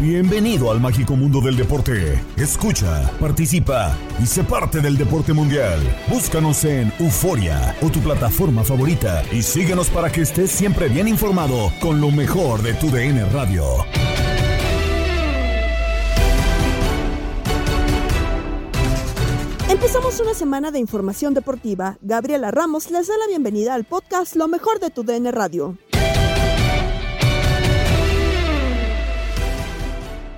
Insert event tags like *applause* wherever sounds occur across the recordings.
Bienvenido al mágico mundo del deporte. Escucha, participa y sé parte del deporte mundial. Búscanos en Euforia o tu plataforma favorita y síguenos para que estés siempre bien informado con lo mejor de tu DN Radio. Empezamos una semana de información deportiva. Gabriela Ramos les da la bienvenida al podcast Lo mejor de tu DN Radio.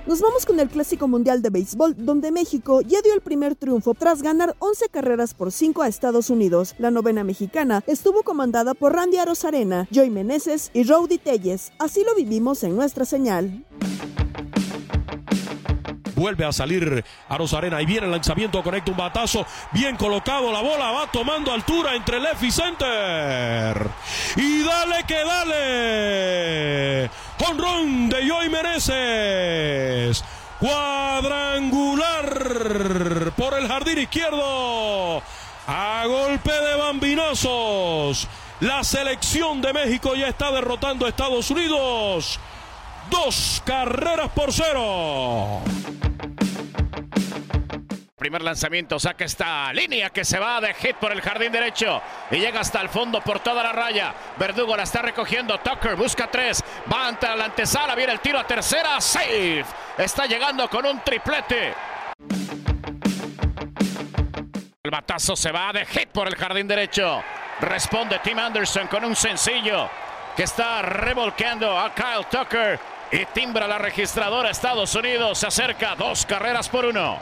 Nos vamos con el Clásico Mundial de Béisbol, donde México ya dio el primer triunfo tras ganar 11 carreras por 5 a Estados Unidos. La novena mexicana estuvo comandada por Randy Arozarena, Joey Meneses y Rowdy Telles. Así lo vivimos en nuestra señal. Vuelve a salir a Rosarena. Ahí viene el lanzamiento, conecta un batazo. Bien colocado, la bola va tomando altura entre left y center. Y dale que dale. Honrón de Joy Meneses. Cuadrangular por el jardín izquierdo. A golpe de bambinazos. La selección de México ya está derrotando a Estados Unidos. Dos carreras por cero. Primer lanzamiento, saca esta línea que se va de hit por el jardín derecho y llega hasta el fondo por toda la raya. Verdugo la está recogiendo. Tucker busca tres. Va ante la antesala. Viene el tiro a tercera. Safe. Está llegando con un triplete. El batazo se va de hit por el jardín derecho. Responde Tim Anderson con un sencillo que está revolcando a Kyle Tucker y timbra la registradora Estados Unidos. Se acerca dos carreras por uno.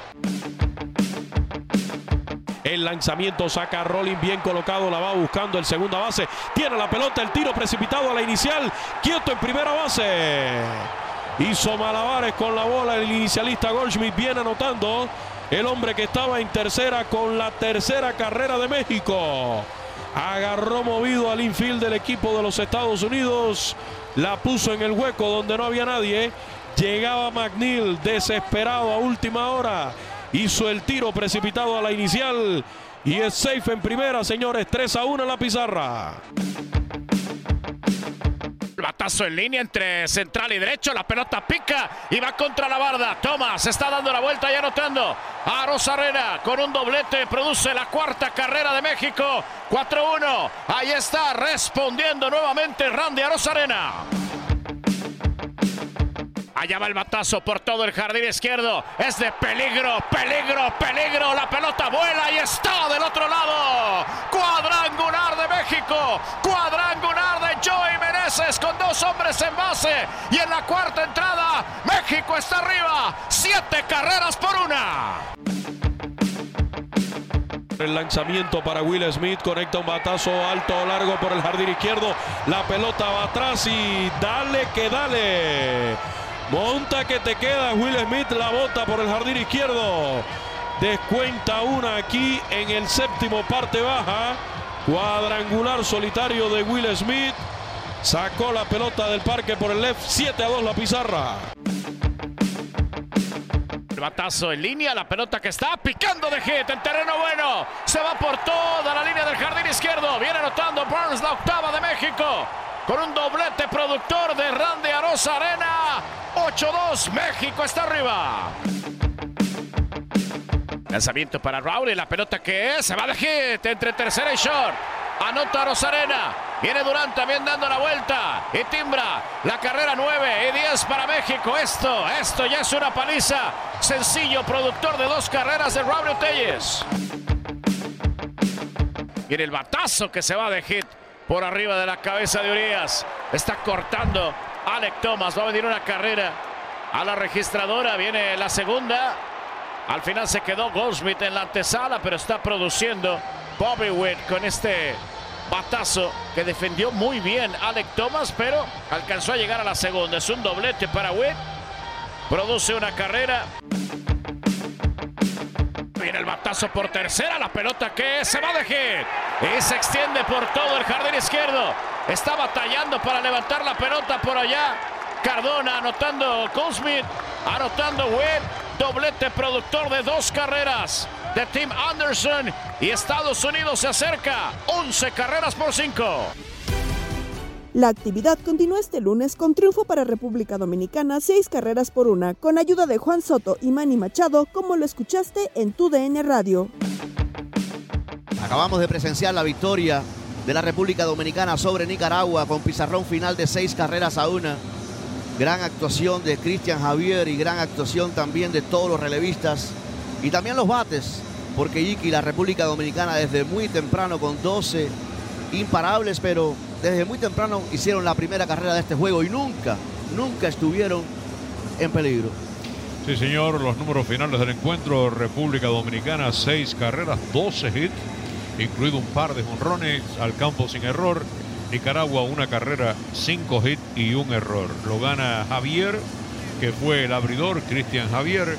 El lanzamiento saca a Rolling bien colocado, la va buscando el segunda base. Tiene la pelota, el tiro precipitado a la inicial. Quieto en primera base. Hizo malabares con la bola el inicialista Goldschmidt. Viene anotando el hombre que estaba en tercera con la tercera carrera de México. Agarró movido al infield del equipo de los Estados Unidos. La puso en el hueco donde no había nadie. Llegaba McNeil desesperado a última hora. Hizo el tiro precipitado a la inicial. Y es safe en primera, señores. 3 a 1 en la pizarra. Batazo en línea entre central y derecho. La pelota pica y va contra la barda. Thomas está dando la vuelta y anotando. A Rosarena con un doblete. Produce la cuarta carrera de México. 4-1. Ahí está respondiendo nuevamente Randy Arozarena. Allá va el batazo por todo el jardín izquierdo. Es de peligro, peligro, peligro. La pelota vuela y está del otro lado. Cuadrangular de México. Cuadrangular de Joey Con dos hombres en base. Y en la cuarta entrada, México está arriba. Siete carreras por una. El lanzamiento para Will Smith conecta un batazo alto o largo por el jardín izquierdo. La pelota va atrás y dale que dale. Monta que te queda Will Smith, la bota por el jardín izquierdo. Descuenta una aquí en el séptimo parte baja. Cuadrangular solitario de Will Smith. Sacó la pelota del parque por el left. 7 a 2 la pizarra. el batazo en línea, la pelota que está picando de hit en terreno bueno. Se va por toda la línea del jardín izquierdo. Viene anotando Burns la octava de México. Con un doblete productor de Randy Arosa Arena. 8-2, México está arriba. Lanzamiento para Raúl y la pelota que es, se va de hit entre tercera y short. Anota Rosarena. Viene Durán también dando la vuelta. Y timbra la carrera 9 y 10 para México. Esto, esto ya es una paliza. Sencillo, productor de dos carreras de Raúl Telles. Viene el batazo que se va de hit por arriba de la cabeza de Urias. Está cortando Alec Thomas. Va a venir una carrera a la registradora. Viene la segunda. Al final se quedó Goldsmith en la antesala, pero está produciendo Bobby Witt con este batazo que defendió muy bien Alec Thomas, pero alcanzó a llegar a la segunda. Es un doblete para Witt. Produce una carrera. Viene el batazo por tercera, la pelota que se va de hit y se extiende por todo el jardín izquierdo. Está batallando para levantar la pelota por allá. Cardona anotando Goldsmith, anotando Witt, doblete productor de dos carreras de Tim Anderson y Estados Unidos se acerca 11 carreras por 5. La actividad continúa este lunes con triunfo para República Dominicana, seis carreras por una, con ayuda de Juan Soto y Manny Machado, como lo escuchaste en tu DN Radio. Acabamos de presenciar la victoria de la República Dominicana sobre Nicaragua con pizarrón final de seis carreras a una. Gran actuación de Cristian Javier y gran actuación también de todos los relevistas y también los bates, porque Iki, la República Dominicana, desde muy temprano con 12 imparables, pero desde muy temprano hicieron la primera carrera de este juego y nunca, nunca estuvieron en peligro. Sí, señor, los números finales del encuentro, República Dominicana, seis carreras, 12 hits, incluido un par de jonrones al campo sin error. Nicaragua, una carrera, cinco hits y un error. Lo gana Javier, que fue el abridor, Cristian Javier,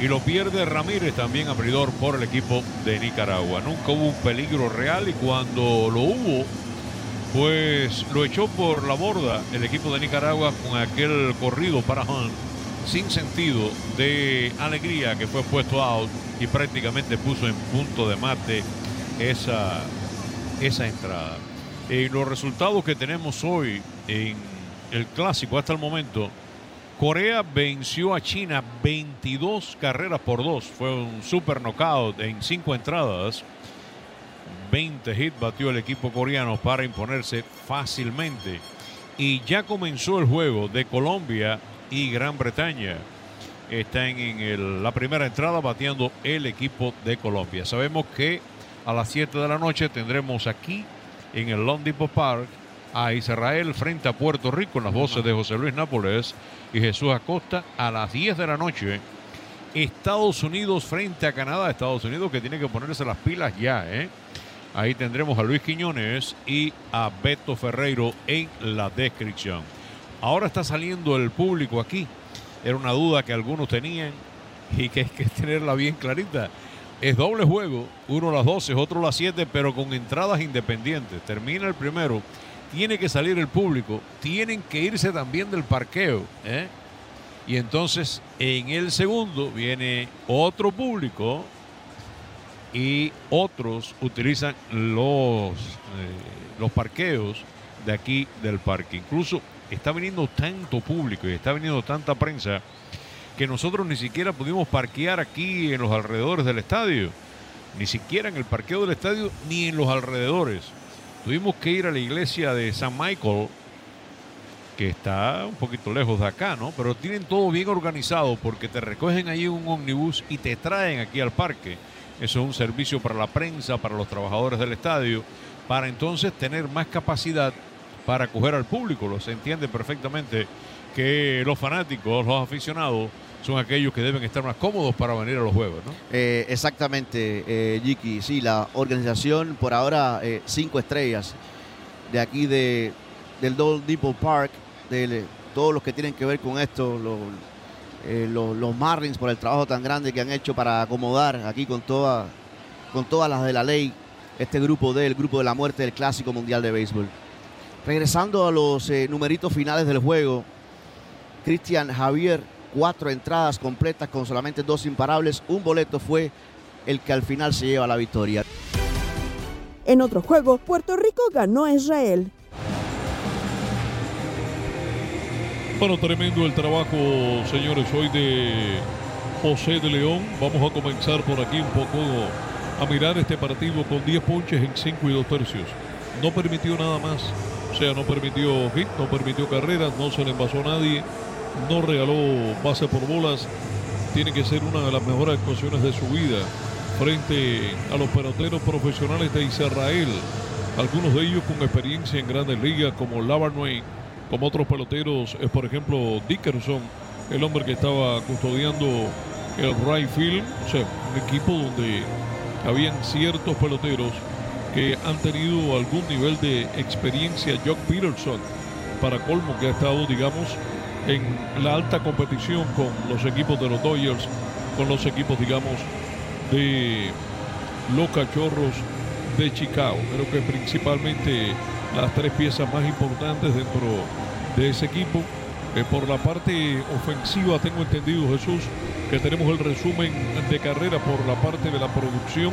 y lo pierde Ramírez, también abridor por el equipo de Nicaragua. Nunca hubo un peligro real y cuando lo hubo, pues lo echó por la borda el equipo de Nicaragua con aquel corrido para Hunt sin sentido de alegría que fue puesto out y prácticamente puso en punto de mate esa, esa entrada. En los resultados que tenemos hoy en el clásico hasta el momento, Corea venció a China 22 carreras por 2. Fue un super knockout en 5 entradas. 20 hits batió el equipo coreano para imponerse fácilmente. Y ya comenzó el juego de Colombia y Gran Bretaña. Están en la primera entrada bateando el equipo de Colombia. Sabemos que a las 7 de la noche tendremos aquí en el Lone Depot Park a Israel frente a Puerto Rico en las voces de José Luis Nápoles y Jesús Acosta a las 10 de la noche. Estados Unidos frente a Canadá. Estados Unidos que tiene que ponerse las pilas ya. ¿eh? Ahí tendremos a Luis Quiñones y a Beto Ferreiro en la descripción. Ahora está saliendo el público aquí. Era una duda que algunos tenían y que hay que tenerla bien clarita. Es doble juego, uno a las 12, otro a las 7, pero con entradas independientes. Termina el primero tiene que salir el público, tienen que irse también del parqueo. ¿eh? Y entonces en el segundo viene otro público y otros utilizan los, eh, los parqueos de aquí del parque. Incluso está viniendo tanto público y está viniendo tanta prensa que nosotros ni siquiera pudimos parquear aquí en los alrededores del estadio. Ni siquiera en el parqueo del estadio ni en los alrededores. Tuvimos que ir a la iglesia de San Michael, que está un poquito lejos de acá, ¿no? Pero tienen todo bien organizado porque te recogen allí un ómnibus y te traen aquí al parque. Eso es un servicio para la prensa, para los trabajadores del estadio, para entonces tener más capacidad para acoger al público. Lo se entiende perfectamente que los fanáticos, los aficionados, son aquellos que deben estar más cómodos para venir a los juegos, ¿no? Eh, exactamente, eh, Jiki. Sí, la organización por ahora eh, cinco estrellas de aquí de, del Dole Depot Park, de todos los que tienen que ver con esto, los, los, Marlins por el trabajo tan grande que han hecho para acomodar aquí con, toda, con todas las de la ley este grupo del grupo de la muerte del Clásico Mundial de Béisbol. Regresando a los numeritos finales del juego, Cristian Javier cuatro entradas completas con solamente dos imparables. Un boleto fue el que al final se lleva la victoria. En otro juego, Puerto Rico ganó a Israel. Bueno, tremendo el trabajo, señores, hoy de José de León. Vamos a comenzar por aquí un poco a mirar este partido con 10 ponches en 5 y 2 tercios. No permitió nada más. O sea, no permitió hit, no permitió carreras, no se le envasó a nadie, no regaló base por bolas. Tiene que ser una de las mejores actuaciones de su vida frente a los peloteros profesionales de Israel. Algunos de ellos con experiencia en grandes ligas como Lavarnway, como otros peloteros, es por ejemplo Dickerson, el hombre que estaba custodiando el right field, o sea, un equipo donde habían ciertos peloteros que han tenido algún nivel de experiencia. Jock Peterson, para colmo, que ha estado, digamos, en la alta competición con los equipos de los Dodgers, con los equipos, digamos, de los cachorros de Chicago. Creo que principalmente las tres piezas más importantes dentro de ese equipo. Eh, por la parte ofensiva tengo entendido, Jesús, que tenemos el resumen de carrera por la parte de la producción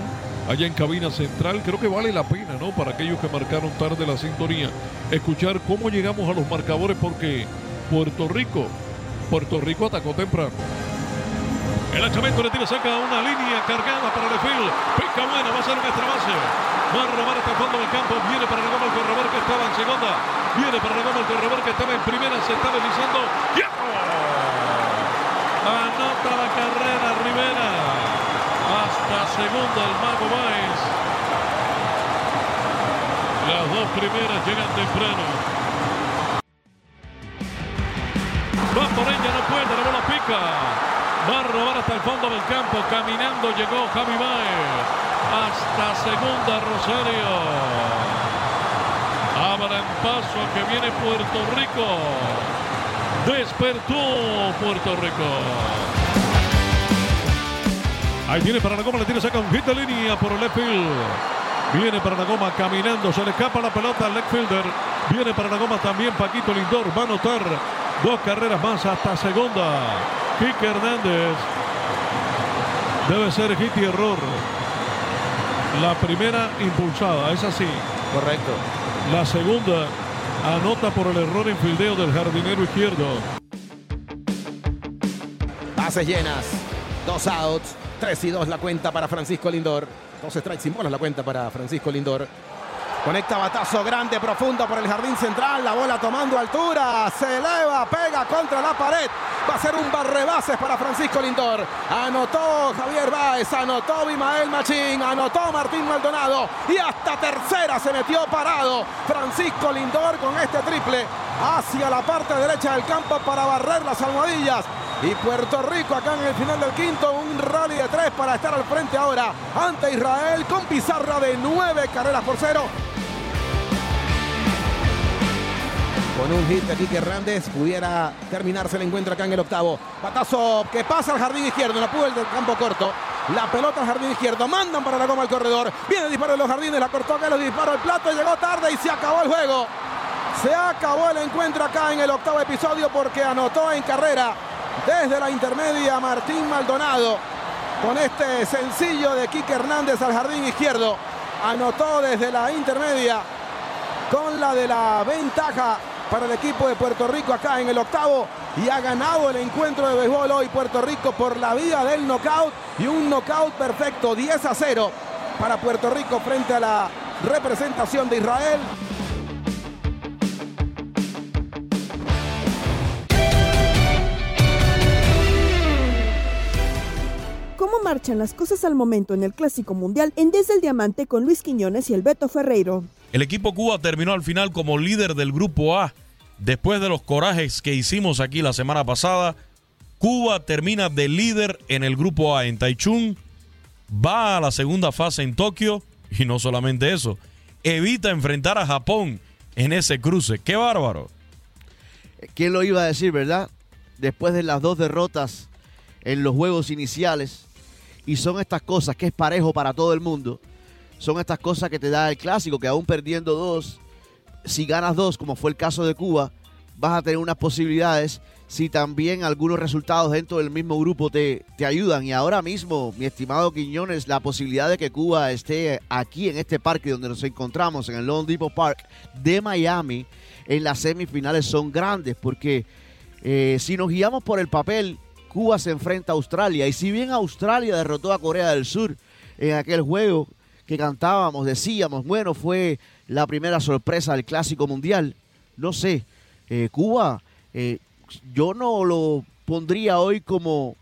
allá en cabina central. Creo que vale la pena, ¿no? Para aquellos que marcaron tarde la sintonía, escuchar cómo llegamos a los marcadores porque Puerto Rico, Puerto Rico atacó temprano. El lanzamiento le tira saca una línea cargada para field. Pica buena, va a ser un extra base. Va a robar hasta el fondo del campo. Viene para el goma el corredor que estaba en segunda. Viene para el goma el corredor que estaba en primera. Se está deslizando. Anota la carrera Rivera. Hasta segunda el Mago Baez. Las dos primeras llegan temprano. Pica. Va a robar hasta el fondo del campo. Caminando llegó Javi Baez. Hasta segunda Rosario. Abran paso que viene Puerto Rico. Despertó Puerto Rico. Ahí viene para la goma, le tiene saca un hit de línea por el left. Viene para la goma caminando, se le escapa la pelota al left fielder. Viene para la goma también Paquito Lindor. Va a anotar dos carreras más hasta segunda. Kike Hernández. Debe ser hit y error. La primera impulsada, es así. Correcto. La segunda anota por el error en fildeo del jardinero izquierdo. Bases llenas. Dos outs. Tres y dos la cuenta para Francisco Lindor. Dos strikes sin bolas la cuenta para Francisco Lindor. Conecta batazo grande, profundo por el jardín central. La bola tomando altura. Se eleva, pega contra la pared. Va a ser un barrebases para Francisco Lindor. Anotó Javier Báez, anotó Bimael Machín, anotó Martín Maldonado. Y hasta tercera se metió parado Francisco Lindor con este triple hacia la parte derecha del campo para barrer las almohadillas. Y Puerto Rico acá en el final del quinto, un rally de tres para estar al frente ahora ante Israel con pizarra de nueve carreras por cero. Con un hit de Kike Hernández pudiera terminarse el encuentro acá en el octavo. Patazo que pasa al jardín izquierdo, no pudo el del campo corto. La pelota al jardín izquierdo, mandan para la goma al corredor. Viene el disparo de los jardines, la cortó que los disparó al plato, llegó tarde y se acabó el juego. Se acabó el encuentro acá en el octavo episodio porque anotó en carrera desde la intermedia Martín Maldonado con este sencillo de Kike Hernández al jardín izquierdo. Anotó desde la intermedia con la de la ventaja para el equipo de Puerto Rico acá en el octavo y ha ganado el encuentro de béisbol hoy Puerto Rico por la vía del knockout y un knockout perfecto 10 a 0 para Puerto Rico frente a la representación de Israel. ¿Cómo marchan las cosas al momento en el Clásico Mundial en Desde el Diamante con Luis Quiñones y el Beto Ferreiro? El equipo Cuba terminó al final como líder del Grupo A. Después de los corajes que hicimos aquí la semana pasada, Cuba termina de líder en el Grupo A en Taichung, va a la segunda fase en Tokio y no solamente eso, evita enfrentar a Japón en ese cruce. ¡Qué bárbaro! ¿Quién lo iba a decir, verdad? Después de las dos derrotas en los juegos iniciales, y son estas cosas que es parejo para todo el mundo, son estas cosas que te da el clásico, que aún perdiendo dos, si ganas dos, como fue el caso de Cuba, vas a tener unas posibilidades si también algunos resultados dentro del mismo grupo te, te, ayudan. Y ahora mismo, mi estimado Quiñones, la posibilidad de que Cuba esté aquí en este parque donde nos encontramos, en el Lone Depot Park de Miami, en las semifinales son grandes, porque eh, si nos guiamos por el papel, Cuba se enfrenta a Australia. Y si bien Australia derrotó a Corea del Sur en aquel juego que cantábamos, decíamos, bueno, fue la primera sorpresa del Clásico Mundial, no sé, eh, Cuba, eh, yo no lo pondría hoy como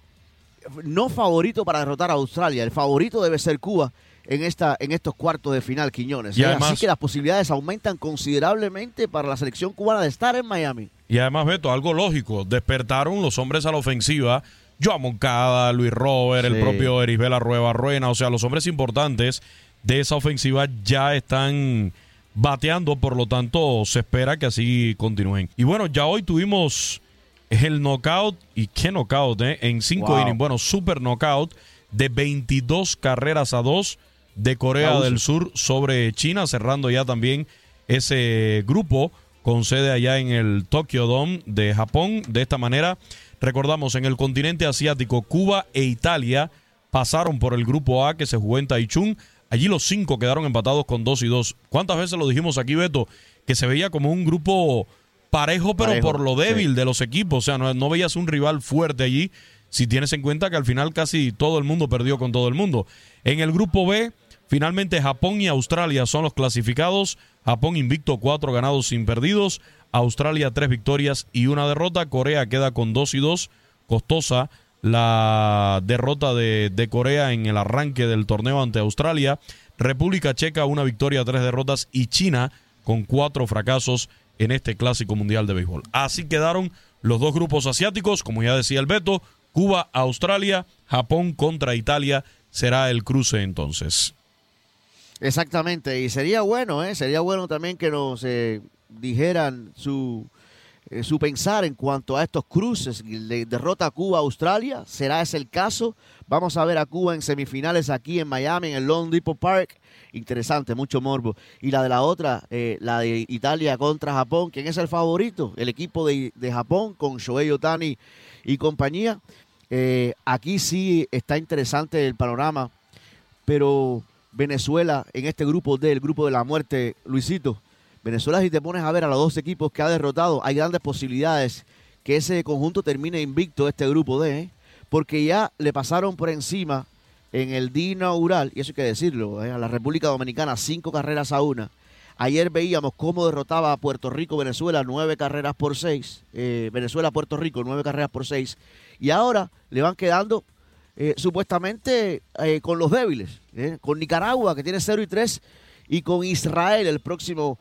no favorito para derrotar a Australia. El favorito debe ser Cuba en, esta, en estos cuartos de final, Quiñones. Y Así que las posibilidades aumentan considerablemente para la selección cubana de estar en Miami. Y además, Beto, algo lógico, despertaron los hombres a la ofensiva. Joan Moncada, Luis Robert, el propio Erisbela Rueva Ruena, o sea, los hombres importantes de esa ofensiva ya están bateando, por lo tanto se espera que así continúen. Y bueno, ya hoy tuvimos el knockout, y qué knockout, ¿eh? En cinco innings, bueno, super knockout de 22 carreras a 2 de Corea del Sur sobre China, cerrando ya también ese grupo con sede allá en el Tokyo Dome de Japón. De esta manera, recordamos, en el continente asiático, Cuba e Italia pasaron por el grupo A que se jugó en Taichung. Allí los cinco quedaron empatados con 2 y 2. ¿Cuántas veces lo dijimos aquí, Beto? Que se veía como un grupo parejo, pero por lo débil de los equipos. O sea, no, no veías un rival fuerte allí si tienes en cuenta que al final casi todo el mundo perdió con todo el mundo. En el grupo B, finalmente Japón y Australia son los clasificados. Japón invicto, cuatro ganados sin perdidos. Australia tres victorias y una derrota. Corea queda con dos y dos. Costosa la derrota de, de Corea en el arranque del torneo ante Australia. República Checa una victoria, tres derrotas. Y China con cuatro fracasos en este clásico mundial de béisbol. Así quedaron los dos grupos asiáticos, como ya decía el Beto, Cuba, Australia, Japón contra Italia será el cruce entonces. Exactamente, y sería bueno, ¿eh? sería bueno también que nos eh, dijeran su, eh, su pensar en cuanto a estos cruces. Derrota a Cuba Australia, ¿será ese el caso? Vamos a ver a Cuba en semifinales aquí en Miami, en el Lone Depot Park. Interesante, mucho morbo. Y la de la otra, eh, la de Italia contra Japón. ¿Quién es el favorito? El equipo de, de Japón con Shohei Otani y compañía. Eh, aquí sí está interesante el panorama, pero Venezuela en este grupo D, el grupo de la muerte, Luisito, Venezuela si te pones a ver a los dos equipos que ha derrotado, hay grandes posibilidades que ese conjunto termine invicto este grupo D, ¿eh? porque ya le pasaron por encima en el día inaugural, y eso hay que decirlo, ¿eh? a la República Dominicana cinco carreras a una. Ayer veíamos cómo derrotaba a Puerto Rico Venezuela nueve carreras por seis. Venezuela Puerto Rico nueve carreras por seis. Y ahora le van quedando eh, supuestamente eh, con los débiles, eh, con Nicaragua que tiene 0 y 3 y con Israel el próximo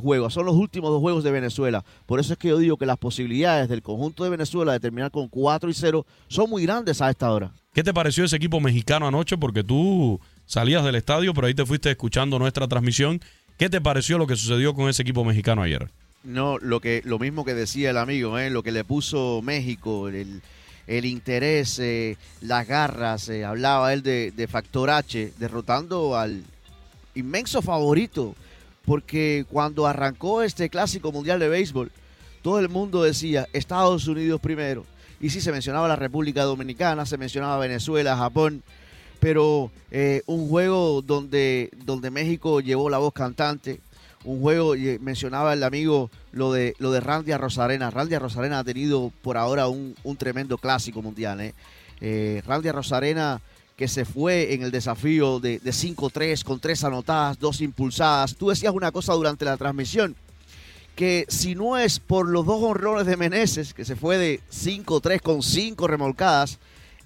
juego. Son los últimos dos juegos de Venezuela. Por eso es que yo digo que las posibilidades del conjunto de Venezuela de terminar con 4 y 0 son muy grandes a esta hora. ¿Qué te pareció ese equipo mexicano anoche? Porque tú salías del estadio, pero ahí te fuiste escuchando nuestra transmisión. ¿Qué te pareció lo que sucedió con ese equipo mexicano ayer? No, lo que lo mismo que decía el amigo, lo que le puso México, el, el interés, eh, las garras, eh, hablaba él de, de, Factor H, derrotando al inmenso favorito, porque cuando arrancó este clásico mundial de béisbol, todo el mundo decía Estados Unidos primero, y sí se mencionaba la República Dominicana, se mencionaba Venezuela, Japón, pero eh, un juego donde, donde México llevó la voz cantante, un juego, mencionaba el amigo lo de, lo de Rosarena. Randy Rosarena ha tenido por ahora un, tremendo clásico mundial. ¿eh? Eh, Rosarena que se fue en el desafío de, de 5-3 con tres anotadas, dos impulsadas. Tú decías una cosa durante la transmisión, que si no es por los dos honrones de Meneses, que se fue de 5-3 con cinco remolcadas,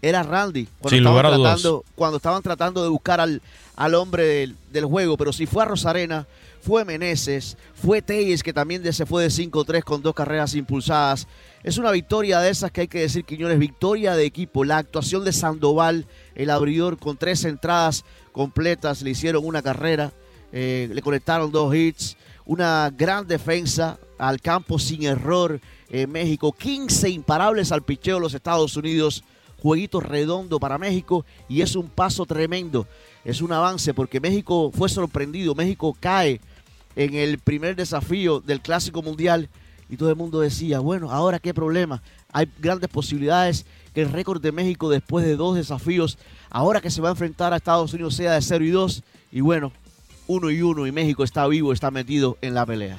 era Randy. Cuando, estaban, tratando, cuando estaban tratando de buscar al, al hombre del, del, juego, pero si fue a Rosarena, fue Meneses, fue Teyes que también se fue de 5-3 con dos carreras impulsadas. Es una victoria de esas que hay que decir, Quiñones, victoria de equipo. La actuación de Sandoval, el abridor con tres entradas completas, le hicieron una carrera, eh, le conectaron dos hits, una gran defensa al campo sin error en México, 15 imparables al picheo de los Estados Unidos, jueguito redondo para México y es un paso tremendo, es un avance porque México fue sorprendido, México cae en el primer desafío del Clásico Mundial y todo el mundo decía, bueno, ahora qué problema. Hay grandes posibilidades que el récord de México después de dos desafíos, ahora que se va a enfrentar a Estados Unidos sea de 0 y 2. Y bueno, uno y uno y México está vivo, está metido en la pelea.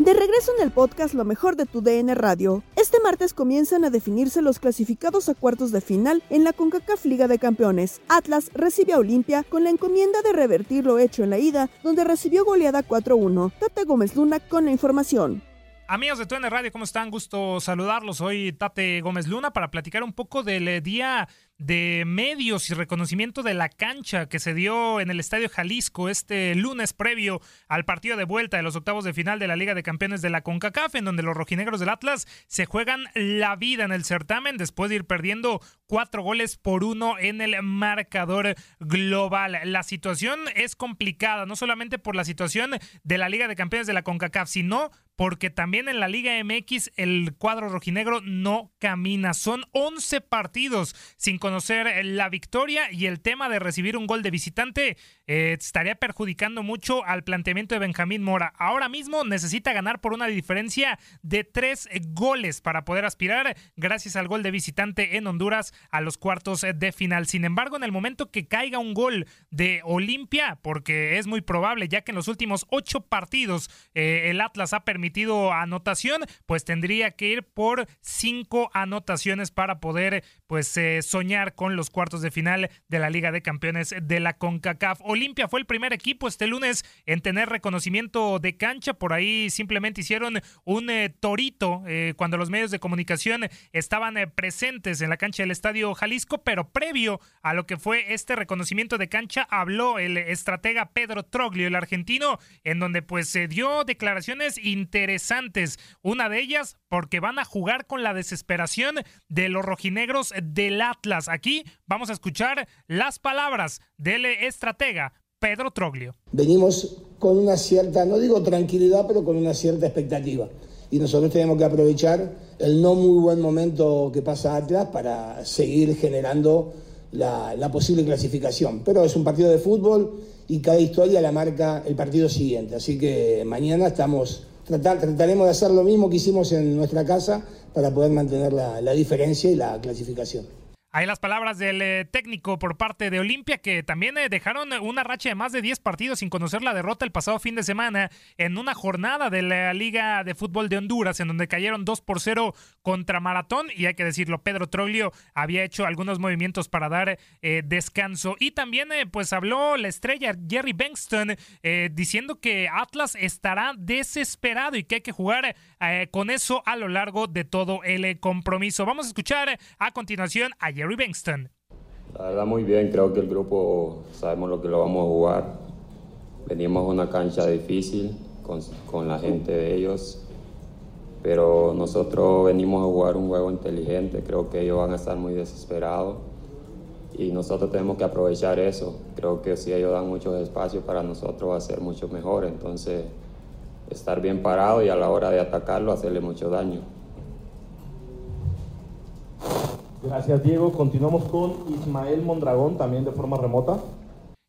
De regreso en el podcast Lo mejor de tu DN Radio, este martes comienzan a definirse los clasificados a cuartos de final en la CONCACAF Liga de Campeones. Atlas recibe a Olimpia con la encomienda de revertir lo hecho en la ida, donde recibió goleada 4-1. Tate Gómez Luna con la información. Amigos de TUN Radio, ¿cómo están? Gusto saludarlos. Soy Tate Gómez Luna para platicar un poco del día de medios y reconocimiento de la cancha que se dio en el Estadio Jalisco este lunes previo al partido de vuelta de los octavos de final de la Liga de Campeones de la CONCACAF, en donde los rojinegros del Atlas se juegan la vida en el certamen después de ir perdiendo cuatro goles por uno en el marcador global. La situación es complicada, no solamente por la situación de la Liga de Campeones de la CONCACAF, sino porque también en la Liga MX el cuadro rojinegro no camina. Son 11 partidos sin conocer la victoria y el tema de recibir un gol de visitante eh, estaría perjudicando mucho al planteamiento de Benjamín Mora. Ahora mismo necesita ganar por una diferencia de tres goles para poder aspirar gracias al gol de visitante en Honduras a los cuartos de final. Sin embargo, en el momento que caiga un gol de Olimpia, porque es muy probable ya que en los últimos ocho partidos eh, el Atlas ha permitido anotación, pues tendría que ir por cinco anotaciones para poder pues eh, soñar con los cuartos de final de la Liga de Campeones de la CONCACAF. Olimpia fue el primer equipo este lunes en tener reconocimiento de cancha. Por ahí simplemente hicieron un eh, torito eh, cuando los medios de comunicación estaban presentes en la cancha del Estadio Jalisco, pero previo a lo que fue este reconocimiento de cancha habló el estratega Pedro Troglio, el argentino, en donde pues se dio declaraciones interesantes. Una de ellas porque van a jugar con la desesperación de los rojinegros del Atlas. Aquí vamos a escuchar las palabras del estratega Pedro Troglio. Venimos con una cierta, no digo tranquilidad, pero con una cierta expectativa. Y nosotros tenemos que aprovechar el no muy buen momento que pasa Atlas para seguir generando la, la posible clasificación. Pero es un partido de fútbol y cada historia la marca el partido siguiente. Así que mañana estamos trataremos de hacer lo mismo que hicimos en nuestra casa para poder mantener la, diferencia y la clasificación. Hay las palabras del eh, técnico por parte de Olimpia que también eh, dejaron una racha de más de 10 partidos sin conocer la derrota el pasado fin de semana en una jornada de la Liga de Fútbol de Honduras en donde cayeron 2 por 0 contra Maratón. Y hay que decirlo, Pedro Troglio había hecho algunos movimientos para dar eh, descanso. Y también pues habló la estrella Jerry Bankston diciendo que Atlas estará desesperado y que hay que jugar con eso a lo largo de todo el compromiso. Vamos a escuchar a continuación a Jerry Bankston. La verdad muy bien, creo que el grupo sabemos lo que lo vamos a jugar. Venimos a una cancha difícil con, con la gente de ellos, pero nosotros venimos a jugar un juego inteligente, creo que ellos van a estar muy desesperados y nosotros tenemos que aprovechar eso. Creo que si ellos dan muchos espacios para nosotros va a ser mucho mejor, entonces estar bien parado y a la hora de atacarlo hacerle mucho daño. Gracias, Diego. Continuamos con Ismael Mondragón, también de forma remota.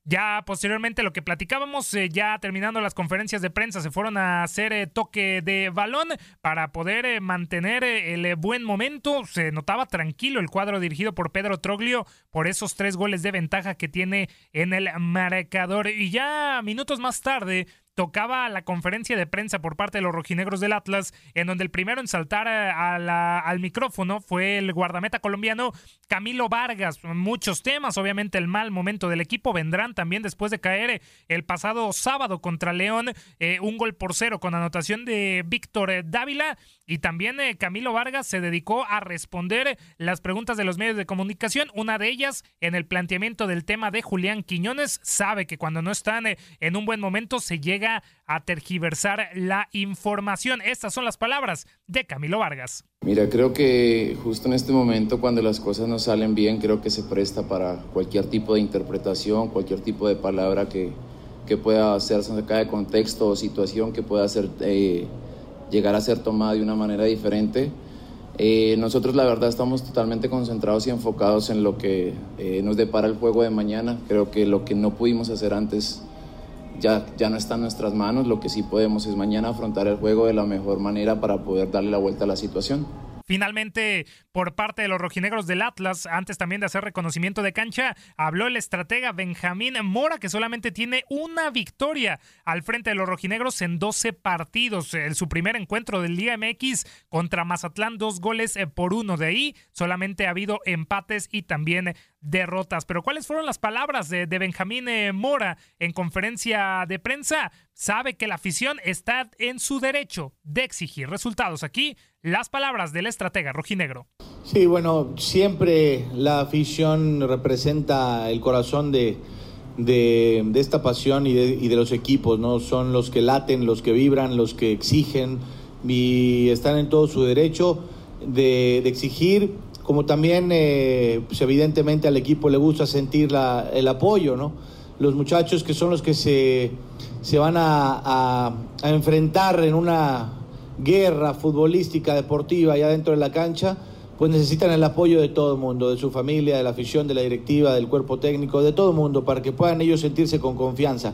Ya posteriormente lo que platicábamos, eh, ya terminando las conferencias de prensa, se fueron a hacer eh, toque de balón para poder eh, mantener el buen momento. Se notaba tranquilo el cuadro dirigido por Pedro Troglio por esos tres goles de ventaja que tiene en el marcador. Y ya minutos más tarde, tocaba la conferencia de prensa por parte de los rojinegros del Atlas, en donde el primero en saltar eh, al micrófono fue el guardameta colombiano Camilo Vargas. Muchos temas, obviamente el mal momento del equipo vendrán también después de caer el pasado sábado contra León, eh, un gol por cero con anotación de Víctor Dávila y también eh, Camilo Vargas se dedicó a responder las preguntas de los medios de comunicación, una de ellas en el planteamiento del tema de Julián Quiñones, sabe que cuando no están en un buen momento se llega a tergiversar la información. Estas son las palabras de Camilo Vargas. Mira, creo que justo en este momento cuando las cosas no salen bien, creo que se presta para cualquier tipo de interpretación, cualquier tipo de palabra que, que pueda hacerse acá de contexto o situación que pueda ser, eh, llegar a ser tomada de una manera diferente. Eh, nosotros la verdad estamos totalmente concentrados y enfocados en lo que eh, nos depara el juego de mañana. Creo que lo que no pudimos hacer antes ya, ya no está en nuestras manos. Lo que sí podemos es mañana afrontar el juego de la mejor manera para poder darle la vuelta a la situación. Finalmente, por parte de los rojinegros del Atlas, antes también de hacer reconocimiento de cancha, habló el estratega Benjamín Mora, que solamente tiene una victoria al frente de los rojinegros en 12 partidos. En su primer encuentro del Liga MX contra Mazatlán, dos goles eh, por uno. De ahí solamente ha habido empates y también derrotas. Pero ¿cuáles fueron las palabras de, Benjamín eh, Mora en conferencia de prensa? Sabe que la afición está en su derecho de exigir resultados. Aquí las palabras del estratega rojinegro. Sí, bueno, siempre la afición representa el corazón de, de, esta pasión y de, los equipos, ¿no? Son los que laten, los que vibran, los que exigen y están en todo su derecho de, exigir como también eh, pues evidentemente al equipo le gusta sentir el apoyo, ¿no? Los muchachos que son los que se, van a, enfrentar en una guerra futbolística, deportiva, allá dentro de la cancha, pues necesitan el apoyo de todo el mundo, de su familia, de la afición, de la directiva, del cuerpo técnico, de todo el mundo, para que puedan ellos sentirse con confianza.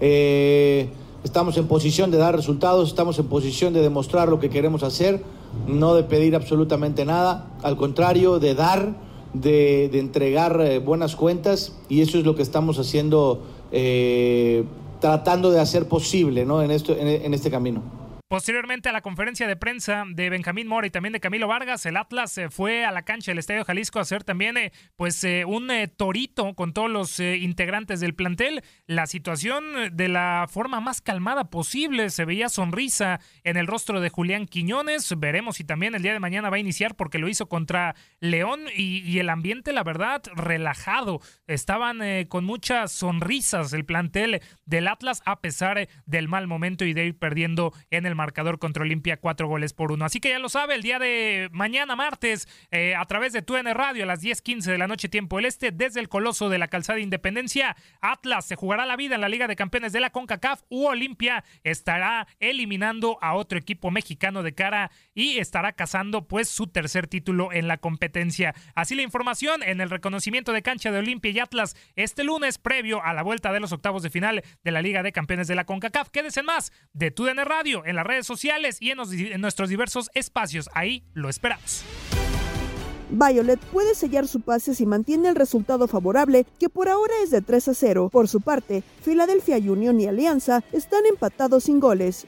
Eh, estamos en posición de dar resultados, estamos en posición de demostrar lo que queremos hacer no de pedir absolutamente nada, al contrario, de dar, de, entregar eh, buenas cuentas y eso es lo que estamos haciendo, eh, tratando de hacer posible ¿no? en, esto, en este camino. Posteriormente a la conferencia de prensa de Benjamín Mora y también de Camilo Vargas, el Atlas se fue a la cancha del Estadio Jalisco a hacer también eh, pues eh, un eh, torito con todos los integrantes del plantel. La situación de la forma más calmada posible, se veía sonrisa en el rostro de Julián Quiñones. Veremos si también el día de mañana va a iniciar porque lo hizo contra León y, el ambiente, la verdad, relajado. Estaban con muchas sonrisas el plantel del Atlas a pesar del mal momento y de ir perdiendo en el marcador contra Olimpia, cuatro goles por uno. Así que ya lo sabe, el día de mañana, martes, eh, a través de TUN Radio a las 10:15 de la noche, tiempo del este, desde el Coloso de la Calzada Independencia, Atlas se jugará la vida en la Liga de Campeones de la CONCACAF u Olimpia estará eliminando a otro equipo mexicano de cara y estará cazando pues su tercer título en la competencia. Así la información en el reconocimiento de cancha de Olimpia y Atlas este lunes previo a la vuelta de los octavos de final de la Liga de Campeones de la CONCACAF. Quédese más de TUDN Radio en la redes sociales y en, nuestros diversos espacios. Ahí lo esperamos. Violet puede sellar su pase si mantiene el resultado favorable, que por ahora es de 3 a 0. Por su parte, Philadelphia Union y Alianza están empatados sin goles.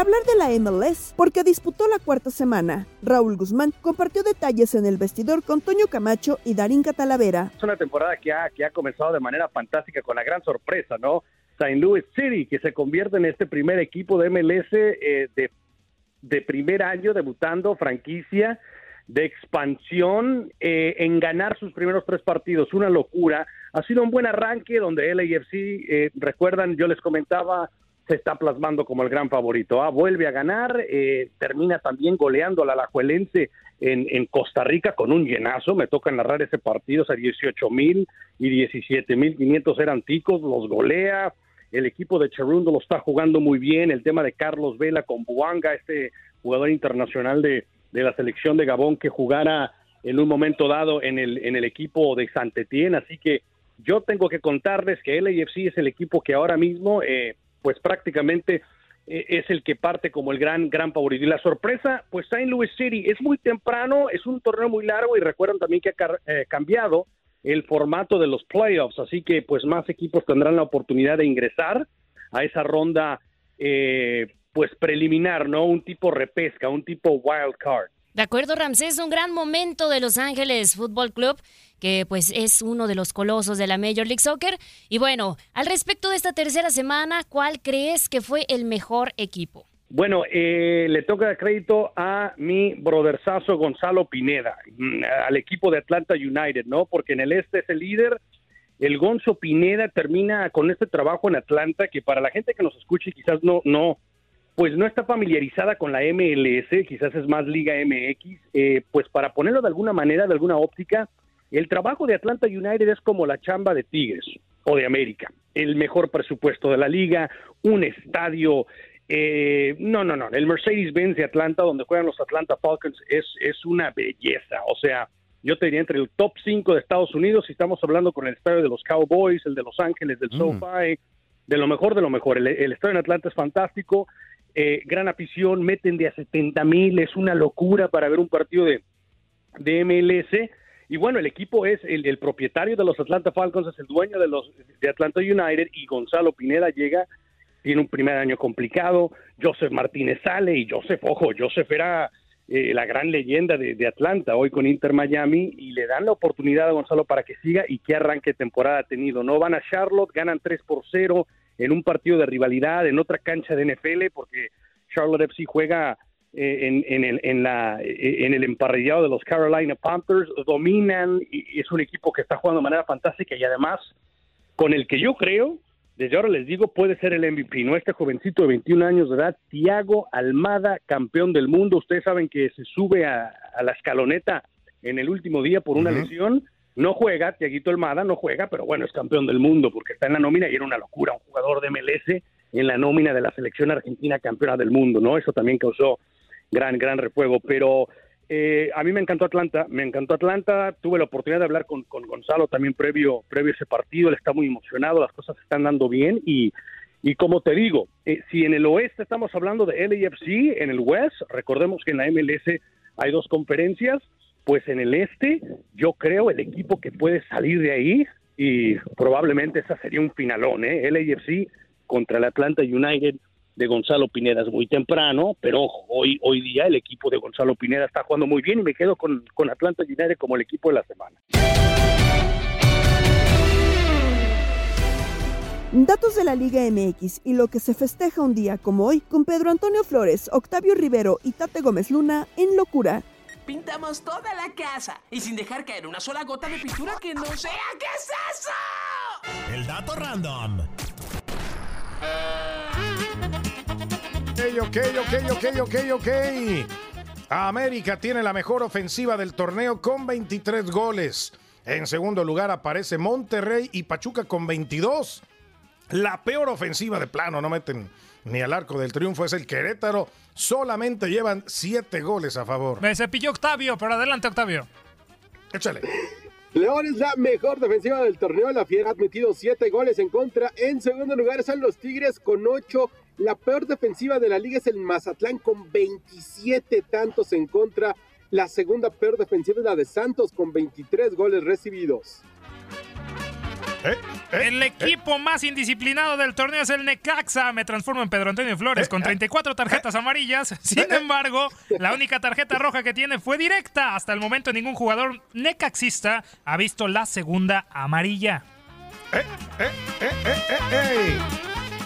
Para hablar de la MLS, porque disputó la cuarta semana. Raúl Guzmán compartió detalles en el vestidor con Toño Camacho y Darín Catalavera. Es una temporada que ha, que ha comenzado de manera fantástica con la gran sorpresa, ¿no? St. Louis City, que se convierte en este primer equipo de MLS eh, de, primer año, debutando franquicia de expansión eh, en ganar sus primeros tres partidos. Una locura. Ha sido un buen arranque donde LAFC, eh, recuerdan, yo les comentaba, se está plasmando como el gran favorito. Ah, vuelve a ganar, eh, termina también goleando a la Alajuelense en, en, Costa Rica con un llenazo. Me toca narrar ese partido, o 18 mil y 17 mil 500 eran ticos, los golea. El equipo de Cherundo lo está jugando muy bien. El tema de Carlos Vela con Buanga, este jugador internacional de, de la selección de Gabón que jugara en un momento dado en el, en el equipo de Santetien. Así que yo tengo que contarles que LAFC es el equipo que ahora mismo eh, pues prácticamente eh, es el que parte como el gran, gran favorito. Y la sorpresa, pues en Louis City. Es muy temprano, es un torneo muy largo y recuerdan también que ha eh, cambiado el formato de los playoffs, así que pues más equipos tendrán la oportunidad de ingresar a esa ronda eh, pues preliminar, ¿no? Un tipo repesca, un tipo wild card. De acuerdo, Ramsés, un gran momento de Los Ángeles Football Club, que pues es uno de los colosos de la Major League Soccer. Y bueno, al respecto de esta tercera semana, ¿cuál crees que fue el mejor equipo? Bueno, eh, le toca crédito a mi brotherzazo Gonzalo Pineda, mm, al equipo de Atlanta United, ¿no? Porque en el este es el líder. El Gonzo Pineda termina con este trabajo en Atlanta que para la gente que nos escuche quizás no, no, pues no está familiarizada con la MLS, quizás es más Liga MX, eh, pues para ponerlo de alguna manera, de alguna óptica, el trabajo de Atlanta United es como la chamba de Tigres o de América, el mejor presupuesto de la liga, un estadio, eh, no, no, no, el Mercedes-Benz de Atlanta, donde juegan los Atlanta Falcons, es, es una belleza, o sea, yo te diría entre el top 5 de Estados Unidos, si estamos hablando con el estadio de los Cowboys, el de Los Ángeles, del SoFi, de lo mejor de lo mejor, el, el estadio en Atlanta es fantástico, eh, gran afición, meten de a 70 mil, es una locura para ver un partido de, de MLS. Y bueno, el equipo es el, propietario de los Atlanta Falcons, es el dueño de los de Atlanta United y Gonzalo Pineda llega, tiene un primer año complicado, Joseph Martínez sale y Joseph, ojo, Joseph era eh, la gran leyenda de, Atlanta hoy con Inter Miami y le dan la oportunidad a Gonzalo para que siga y qué arranque temporada ha tenido. No van a Charlotte, ganan 3 por 0, en un partido de rivalidad, en otra cancha de NFL, porque Charlotte FC juega eh, en, en, el, en, la, eh, en el emparrillado de los Carolina Panthers, dominan y es un equipo que está jugando de manera fantástica y además con el que yo creo, desde ahora les digo, puede ser el MVP, ¿no? Este jovencito de 21 años de edad, Tiago Almada, campeón del mundo. Ustedes saben que se sube a, a la escaloneta en el último día por una uh -huh. lesión no juega, Tiaguito Almada no juega, pero bueno, es campeón del mundo porque está en la nómina y era una locura, un jugador de MLS en la nómina de la selección argentina campeona del mundo, ¿no? Eso también causó gran, gran refuego, pero eh, a mí me encantó Atlanta, me encantó Atlanta, tuve la oportunidad de hablar con, con Gonzalo también previo, previo a ese partido, él está muy emocionado, las cosas están dando bien y, y como te digo, eh, si en el oeste estamos hablando de LAFC, en el West, recordemos que en la MLS hay dos conferencias, pues en el este yo creo el equipo que puede salir de ahí y probablemente esa sería un finalón, ¿eh? LAFC contra el Atlanta United de Gonzalo Pineda es muy temprano, pero hoy, hoy día el equipo de Gonzalo Pineda está jugando muy bien y me quedo con, con Atlanta United como el equipo de la semana. Datos de la Liga MX y lo que se festeja un día como hoy con Pedro Antonio Flores, Octavio Rivero y Tate Gómez Luna en Locura. Pintamos toda la casa y sin dejar caer una sola gota de pintura que no sea. ¿Qué es eso? El dato random. Ok, ok, ok, ok, ok, ok. América tiene la mejor ofensiva del torneo con 23 goles. En segundo lugar aparece Monterrey y Pachuca con 22. La peor ofensiva de plano, no meten ni al arco del triunfo, es el Querétaro. Solamente llevan 7 goles a favor. Me cepilló Octavio, pero adelante Octavio. Échale. León es la mejor defensiva del torneo. La Fiera ha admitido 7 goles en contra. En segundo lugar están los Tigres con 8. La peor defensiva de la liga es el Mazatlán con 27 tantos en contra. La segunda peor defensiva es la de Santos con 23 goles recibidos. ¿Eh? ¿Eh? el equipo ¿Eh? más indisciplinado del torneo es el Necaxa. Me transformo en Pedro Antonio Flores con 34 tarjetas amarillas. Sin embargo, la *laughs* única tarjeta roja que tiene fue directa. Hasta el momento ningún jugador necaxista ha visto la segunda amarilla.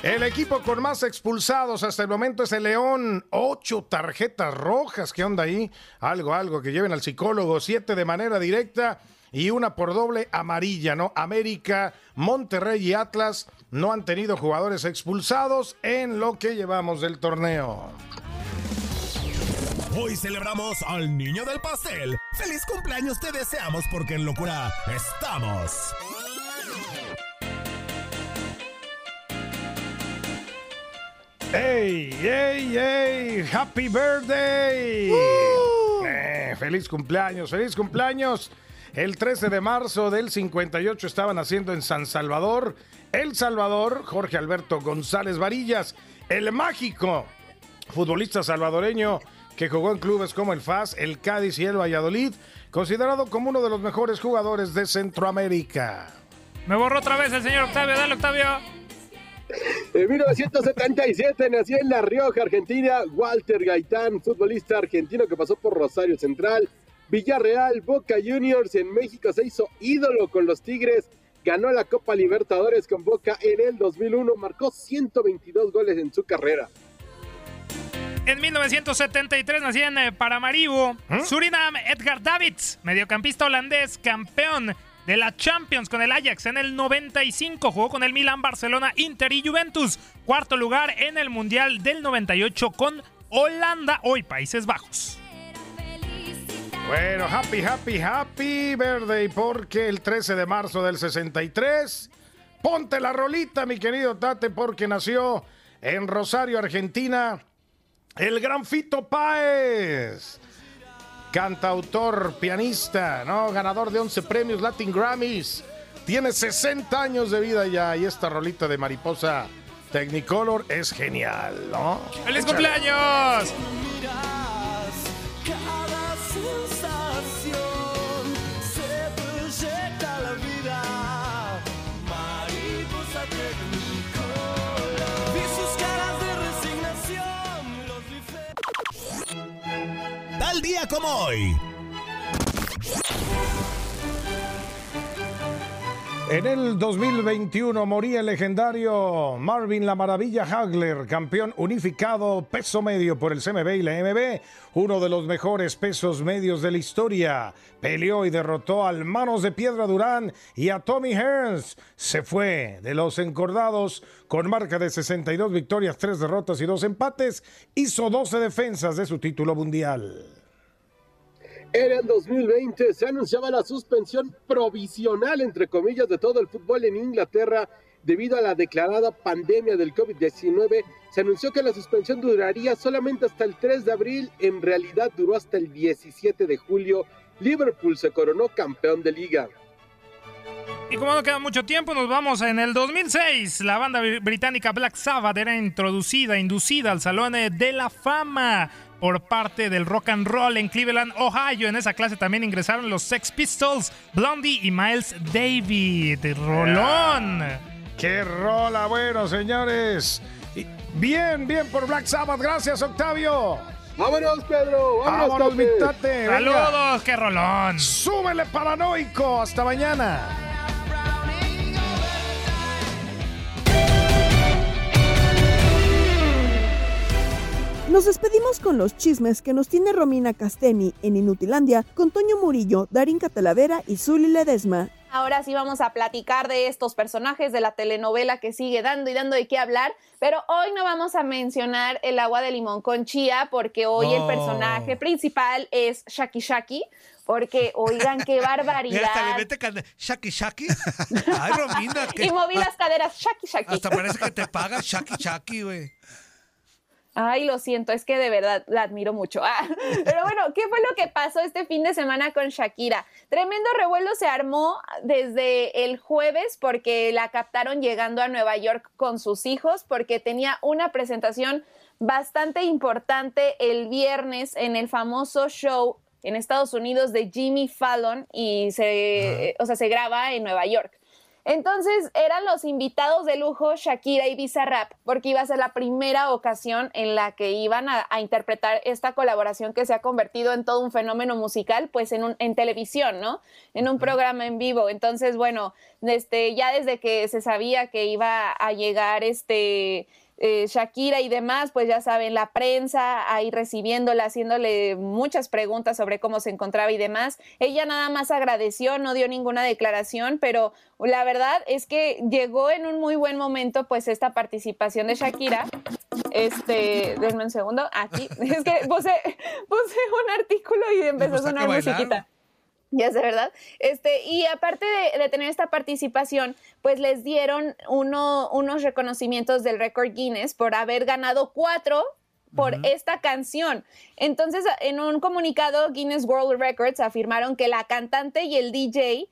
El equipo con más expulsados hasta el momento es el León. Ocho tarjetas rojas. ¿Qué onda ahí? Algo, algo que lleven al psicólogo. Siete de manera directa y una por doble amarilla, ¿no? América, Monterrey y Atlas no han tenido jugadores expulsados en lo que llevamos del torneo. Hoy celebramos al niño del pastel. ¡Feliz cumpleaños te deseamos porque en locura estamos! ¡Ey, ey, ey! ¡Happy birthday! Uh. Eh, ¡Feliz cumpleaños, feliz cumpleaños! El 13 de marzo del 58 estaban haciendo en San Salvador, El Salvador, Jorge Alberto González Varillas, el mágico futbolista salvadoreño que jugó en clubes como el FAS, el Cádiz y el Valladolid, considerado como uno de los mejores jugadores de Centroamérica. Me borró otra vez el señor Octavio, dale Octavio. En 1977 nació en La Rioja, Argentina, Walter Gaitán, futbolista argentino que pasó por Rosario Central, Villarreal, Boca Juniors. En México se hizo ídolo con los Tigres, ganó la Copa Libertadores con Boca en el 2001, marcó 122 goles en su carrera. En 1973 nacía en eh, Paramaribo, Surinam, Edgar Davids, mediocampista holandés, campeón de la Champions con el Ajax en el 95. Jugó con el Milan, Barcelona, Inter y Juventus. Cuarto lugar en el Mundial del 98 con Holanda, hoy Países Bajos. Bueno, happy, happy, happy birthday, porque el 13 de marzo del 63, ponte la rolita, mi querido Tate, porque nació en Rosario, Argentina, el gran Fito Páez. Cantautor, pianista, ¿no? Ganador de 11 premios Latin Grammys. Tiene 60 años de vida ya y esta rolita de mariposa Technicolor es genial, ¿no? ¡Feliz cumpleaños! Día como hoy. En el 2021 moría el legendario Marvin La Maravilla Hagler, campeón unificado peso medio por el CMB y la MB, uno de los mejores pesos medios de la historia. Peleó y derrotó al Manos de Piedra Durán y a Tommy Hearns. Se fue de los encordados con marca de 62 victorias, 3 derrotas y 2 empates. Hizo 12 defensas de su título mundial. En el 2020 se anunciaba la suspensión provisional, entre comillas, de todo el fútbol en Inglaterra debido a la declarada pandemia del COVID-19. Se anunció que la suspensión duraría solamente hasta el 3 de abril, en realidad duró hasta el 17 de julio. Liverpool se coronó campeón de liga. Y como no queda mucho tiempo, nos vamos en el 2006. La banda br- británica Black Sabbath era introducida, inducida al Salón de la Fama por parte del rock and roll en Cleveland, Ohio. En esa clase también ingresaron los Sex Pistols, Blondie y Miles David. Rolón. ¡Qué rola! Bueno, señores. Bien, bien por Black Sabbath. Gracias, Octavio. Vámonos, Pedro. Vámonos, Vámonos. Saludos, qué rolón. Súbele paranoico. Hasta mañana. Nos despedimos con los chismes que nos tiene Romina Castemi en Inutilandia con Toño Murillo, Darín Catalavera y Zuli Ledesma. Ahora sí vamos a platicar de estos personajes de la telenovela que sigue dando y dando de qué hablar, pero hoy no vamos a mencionar el agua de limón con chía porque hoy el No. personaje principal es Shaki Shaki, porque *laughs* oigan qué Mira, hasta le barbaridad. mete can- Shaki Shaki. Ay, Romina. *laughs* que- Y moví las caderas Shaki Shaki. Hasta parece que te paga Shaki Shaki, güey. Ay, lo siento, es que de verdad la admiro mucho. *laughs* Ah, pero bueno, ¿qué fue lo que pasó este fin de semana con Shakira? Tremendo revuelo se armó desde el jueves porque la captaron llegando a Nueva York con sus hijos porque tenía una presentación bastante importante el viernes en el famoso show en Estados Unidos de Jimmy Fallon y se, o sea, se graba en Nueva York. Entonces eran los invitados de lujo Shakira y Bizarrap, porque iba a ser la primera ocasión en la que iban a, a interpretar esta colaboración que se ha convertido en todo un fenómeno musical, pues en, un, en televisión, ¿no? En un programa en vivo. Entonces, bueno, este, ya desde que se sabía que iba a llegar este eh, Shakira y demás, pues ya saben, la prensa ahí recibiéndola, haciéndole muchas preguntas sobre cómo se encontraba y demás. Ella nada más agradeció, no dio ninguna declaración, pero la verdad es que llegó en un muy buen momento pues esta participación de Shakira. Este, denme un segundo, aquí, *laughs* es que puse, puse un artículo y empezó a sonar musiquita. Ya sé, ¿verdad? Este, y aparte de, de tener esta participación, pues les dieron uno, unos reconocimientos del récord Guinness por haber ganado cuatro por esta canción. Entonces, en un comunicado, Guinness World Records afirmaron que la cantante y el DJ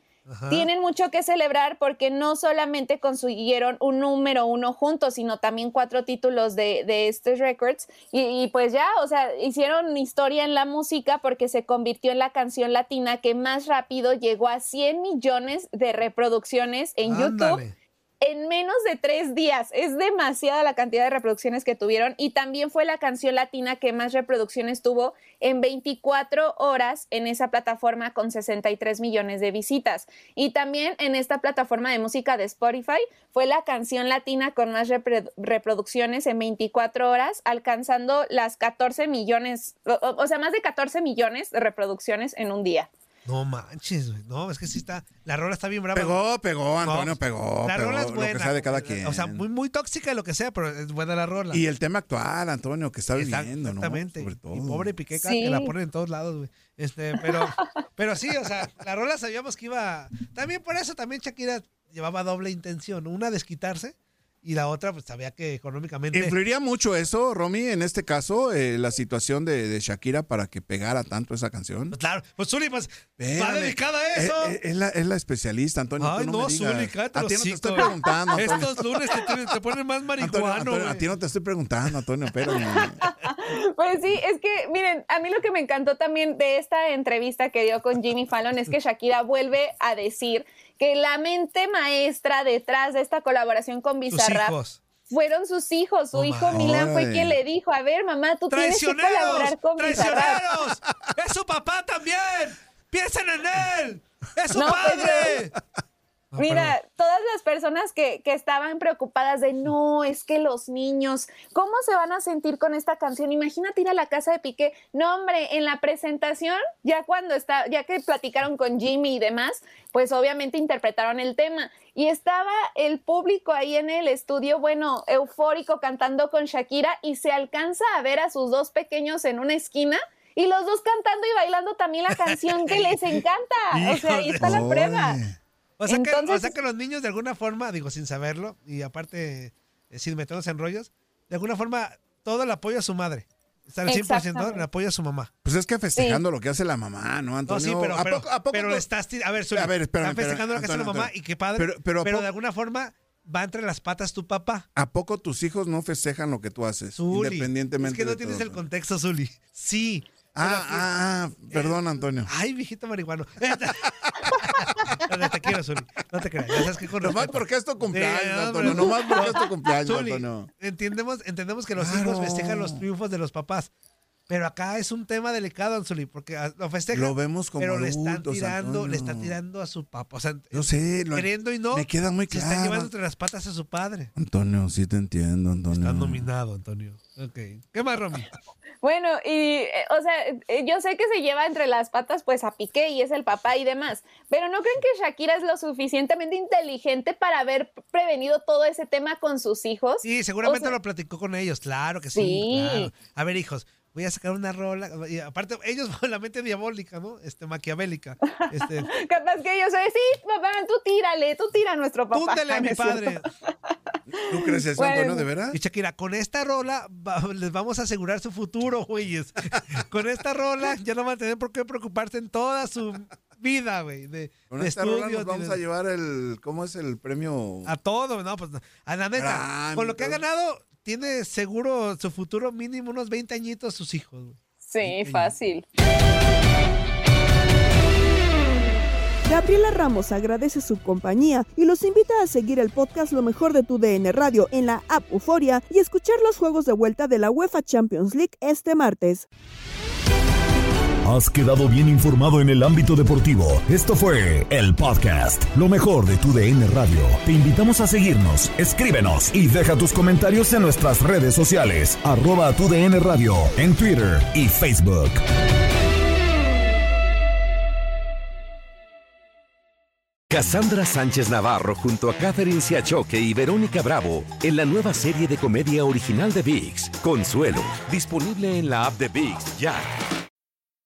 tienen mucho que celebrar porque no solamente consiguieron un número uno juntos, sino también cuatro títulos de, de estos records. Y, y pues ya, o sea, hicieron historia en la música porque se convirtió en la canción latina que más rápido llegó a 100 millones de reproducciones en YouTube. En menos de tres días. Es demasiada la cantidad de reproducciones que tuvieron y también fue la canción latina que más reproducciones tuvo en 24 horas en esa plataforma con 63 millones de visitas. Y también en esta plataforma de música de Spotify fue la canción latina con más reproducciones en 24 horas, alcanzando las 14 millones, o sea, más de 14 millones de reproducciones en un día. No manches, güey. No, es que sí está. La rola está bien brava. Pegó, pegó, Antonio, No, pegó. La pegó, rola es Lo buena. que sea de cada quien. O sea, muy, muy tóxica y lo que sea, pero es buena la rola. Y el tema actual, Antonio, que está viviendo, ¿no? Exactamente. Sobre todo. Y pobre Piqueca Sí. que la ponen en todos lados, güey. Este, pero, *laughs* pero sí, o sea, la rola sabíamos que iba. También por eso también Shakira llevaba doble intención. Una desquitarse y la otra, pues sabía que económicamente. ¿Influiría mucho eso, Romy, en este caso, eh, la situación de, de Shakira para que pegara tanto esa canción? Claro, pues Zuli, pues va Espérame. dedicada a eso. Eh, eh, Es, la, es la especialista, Antonio. tú Ay, no, no, me digas. Zuli, cállate A ti no te estoy preguntando, Antonio. Estos lunes te, te ponen más Antonio, a ti no te estoy preguntando, Antonio, espérame. *laughs* *laughs* Pues sí, es que miren, a mí lo que me encantó también de esta entrevista que dio con Jimmy Fallon es que Shakira vuelve a decir que la mente maestra detrás de esta colaboración con Bizarrap hijos. fueron sus hijos. Su Oh, hijo my. Milan fue quien le dijo, a ver, mamá, tú tienes que colaborar con. ¡Traicioneros! ¡Es su papá también! ¡Piensen en él! ¡Es su No, pues, padre! Mira, todas las personas que, que estaban preocupadas de no, es que los niños, ¿cómo se van a sentir con esta canción? Imagínate ir a la casa de Piqué. No, hombre, en la presentación, ya cuando está, ya que platicaron con Jimmy y demás, pues obviamente interpretaron el tema. Y estaba el público ahí en el estudio, bueno, eufórico cantando con Shakira y se alcanza a ver a sus dos pequeños en una esquina. Y los dos cantando y bailando también la canción que les encanta. O sea, ahí está la prueba. O sea, que, o Entonces- sea que los niños de alguna forma, digo, sin saberlo, y aparte, eh, sin meternos en rollos, de alguna forma, todo el apoyo a su madre. Está al 100% Exactamente. el apoyo a su mamá. Pues es que festejando lo que hace la mamá, ¿no, No, Antonio? sí, pero, ¿A pero, poco- a poco pero tú- estás A ver, Zuli, A ver, espérame, están festejando espérame, lo que hace la Antonio, mamá Antonio. y qué padre. Pero- Pero, pero ¿a po- de alguna forma va entre las patas tu papá. ¿A poco tus hijos no festejan lo que tú haces? Zuli, independientemente Es que no de tienes todo. el contexto, Zuli. Sí. Ah, ah, ah, perdón, Antonio. Ay, viejito marihuano. *laughs* No, te quiero, Zuli. No te creas. Ya sabes que con Nomás respeto. porque es tu cumpleaños, Sí, no, Antonio. Nomás porque es tu cumpleaños, Zuli, Antonio. Entendemos, entendemos que los hijos festejan los triunfos de los papás. Pero acá es un tema delicado, Anzuli, porque ah, lo festejan. Lo vemos como Pero le están tirando, le están tirando a su papá. O sea, Yo sé, lo- queriendo y no. me queda muy Se está claro. llevando entre las patas a su padre. Antonio, sí te entiendo, Antonio. Está nominado, Antonio. Ok. ¿Qué más, Romy? Bueno, y eh, o sea, eh, yo sé que se lleva entre las patas pues a Piqué y es el papá y demás, pero ¿no creen que Shakira es lo suficientemente inteligente para haber prevenido todo ese tema con sus hijos? Sí, seguramente O sea, lo platicó con ellos, claro que sí. Sí. claro. A ver, hijos, voy a sacar una rola. Y aparte, ellos con *laughs* la mente diabólica, ¿no? Este, maquiavélica. Este, *laughs* Capaz que ellos se sí, papá, tú tírale, tú tira a nuestro papá. Túndele a mi *laughs* ¿no padre. ¿Tú crees eso, Bueno. Antonio, de veras? Y Shakira, con esta rola va- les vamos a asegurar su futuro, güeyes. con esta rola ya no van a tener por qué preocuparse en toda su vida, güey. De, Con de esta rola estudios, nos vamos de- a llevar el, ¿cómo es el premio? A todo, no, pues no. a la neta, con lo que ha ganado, tiene seguro su futuro mínimo unos 20 añitos sus hijos. güey. Sí, fácil. Gabriela Ramos agradece su compañía y los invita a seguir el podcast Lo mejor de tu DN Radio en la app Euforia y escuchar los juegos de vuelta de la UEFA Champions League este martes. Has quedado bien informado en el ámbito deportivo. Esto fue el podcast, lo mejor de tu DN Radio. Te invitamos a seguirnos, escríbenos y deja tus comentarios en nuestras redes sociales, arroba tu DN Radio, en Twitter y Facebook. Cassandra Sánchez Navarro junto a Catherine Siachoque y Verónica Bravo en la nueva serie de comedia original de VIX, Consuelo, disponible en la app de VIX ya.